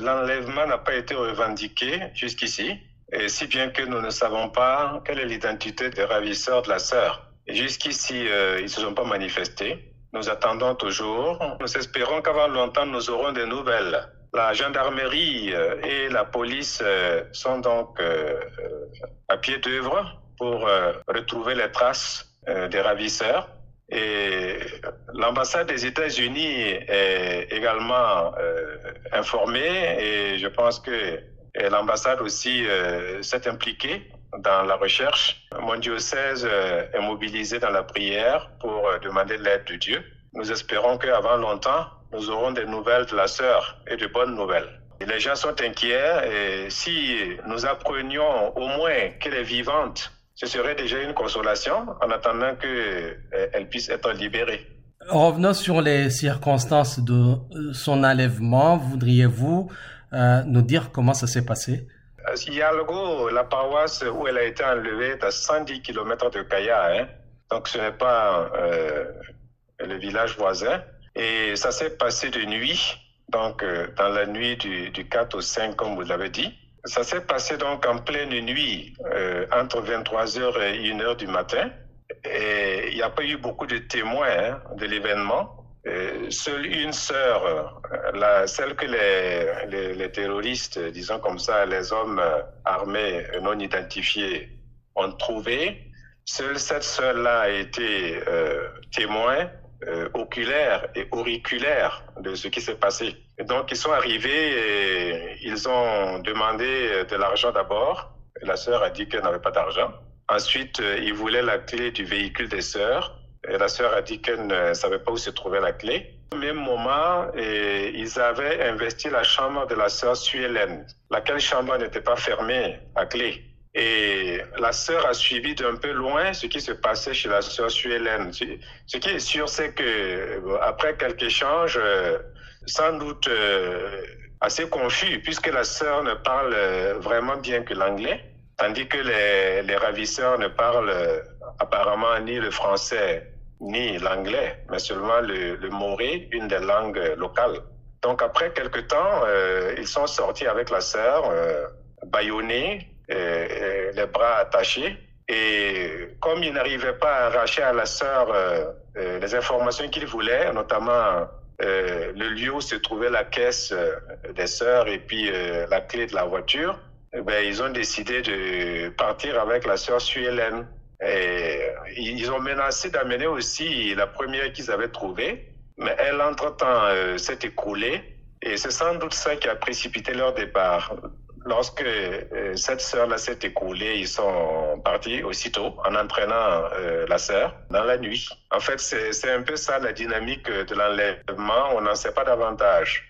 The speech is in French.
l'enlèvement n'a pas été revendiqué jusqu'ici, et si bien que nous ne savons pas quelle est l'identité des ravisseurs de la sœur. Jusqu'ici, euh, ils ne se sont pas manifestés. Nous attendons toujours. Nous espérons qu'avant longtemps, nous aurons des nouvelles. La gendarmerie euh, et la police euh, sont donc à pied d'œuvre pour retrouver les traces des ravisseurs. Et l'ambassade des États-Unis est également informée et je pense que l'ambassade aussi s'est impliquée dans la recherche. Mon diocèse euh, est mobilisé dans la prière pour euh, demander l'aide de Dieu. Nous espérons qu'avant longtemps, nous aurons des nouvelles de la sœur et de bonnes nouvelles. les gens sont inquiets et si nous apprenions au moins qu'elle est vivante, ce serait déjà une consolation en attendant qu'elle euh, puisse être libérée. Revenons sur les circonstances de son enlèvement. Voudriez-vous nous dire comment ça s'est passé? Yalgo, la paroisse où elle a été enlevée, est à 110 km de Kaya. Hein. Donc ce n'est pas euh, le village voisin. Et ça s'est passé de nuit, donc euh, dans la nuit du, du, 4 au 5, comme vous l'avez dit. Ça s'est passé donc en pleine nuit, euh, entre 23h et 1h du matin. Et il n'y a pas eu beaucoup de témoins hein, de l'événement. Euh, seule une sœur, euh, la, celle que les, les, les, terroristes, disons comme ça, les hommes euh, armés non identifiés ont trouvé, seule cette sœur-là a été euh, témoin euh, oculaire et auriculaire de ce qui s'est passé. Et donc ils sont arrivés et ils ont demandé de l'argent d'abord. La sœur a dit qu'elle n'avait pas d'argent. Ensuite, ils voulaient la clé du véhicule des sœurs. Et la sœur a dit qu'elle ne savait pas où se trouvait la clé. Au même moment, et ils avaient investi la chambre de la sœur Suélène, laquelle chambre n'était pas fermée à clé. Et la sœur a suivi d'un peu loin ce qui se passait chez la sœur Suélène. Ce qui est sûr, c'est que après quelques échanges, euh, sans doute euh, assez confus, puisque la sœur ne parle vraiment bien que l'anglais, tandis que les, ravisseurs ne parlent apparemment ni le français ni l'anglais, mais seulement le, le moré, une des langues locales. Donc après quelque temps, euh, ils sont sortis avec la sœur, euh, bâillonnés, les bras attachés. Et comme ils n'arrivaient pas à arracher à la sœur euh, euh les informations qu'ils voulaient, notamment euh, le lieu où se trouvait la caisse euh, des sœurs et puis la clé de la voiture, eh ben, ils ont décidé de partir avec la sœur Suélène. Et ils ont menacé d'amener aussi la première qu'ils avaient trouvée, mais elle, entre-temps, euh, s'est écroulée. Et c'est sans doute ça qui a précipité leur départ. Lorsque euh, cette sœur-là s'est écoulée, ils sont partis aussitôt en entraînant euh, la sœur dans la nuit. En fait, c'est un peu ça la dynamique de l'enlèvement. On n'en sait pas davantage.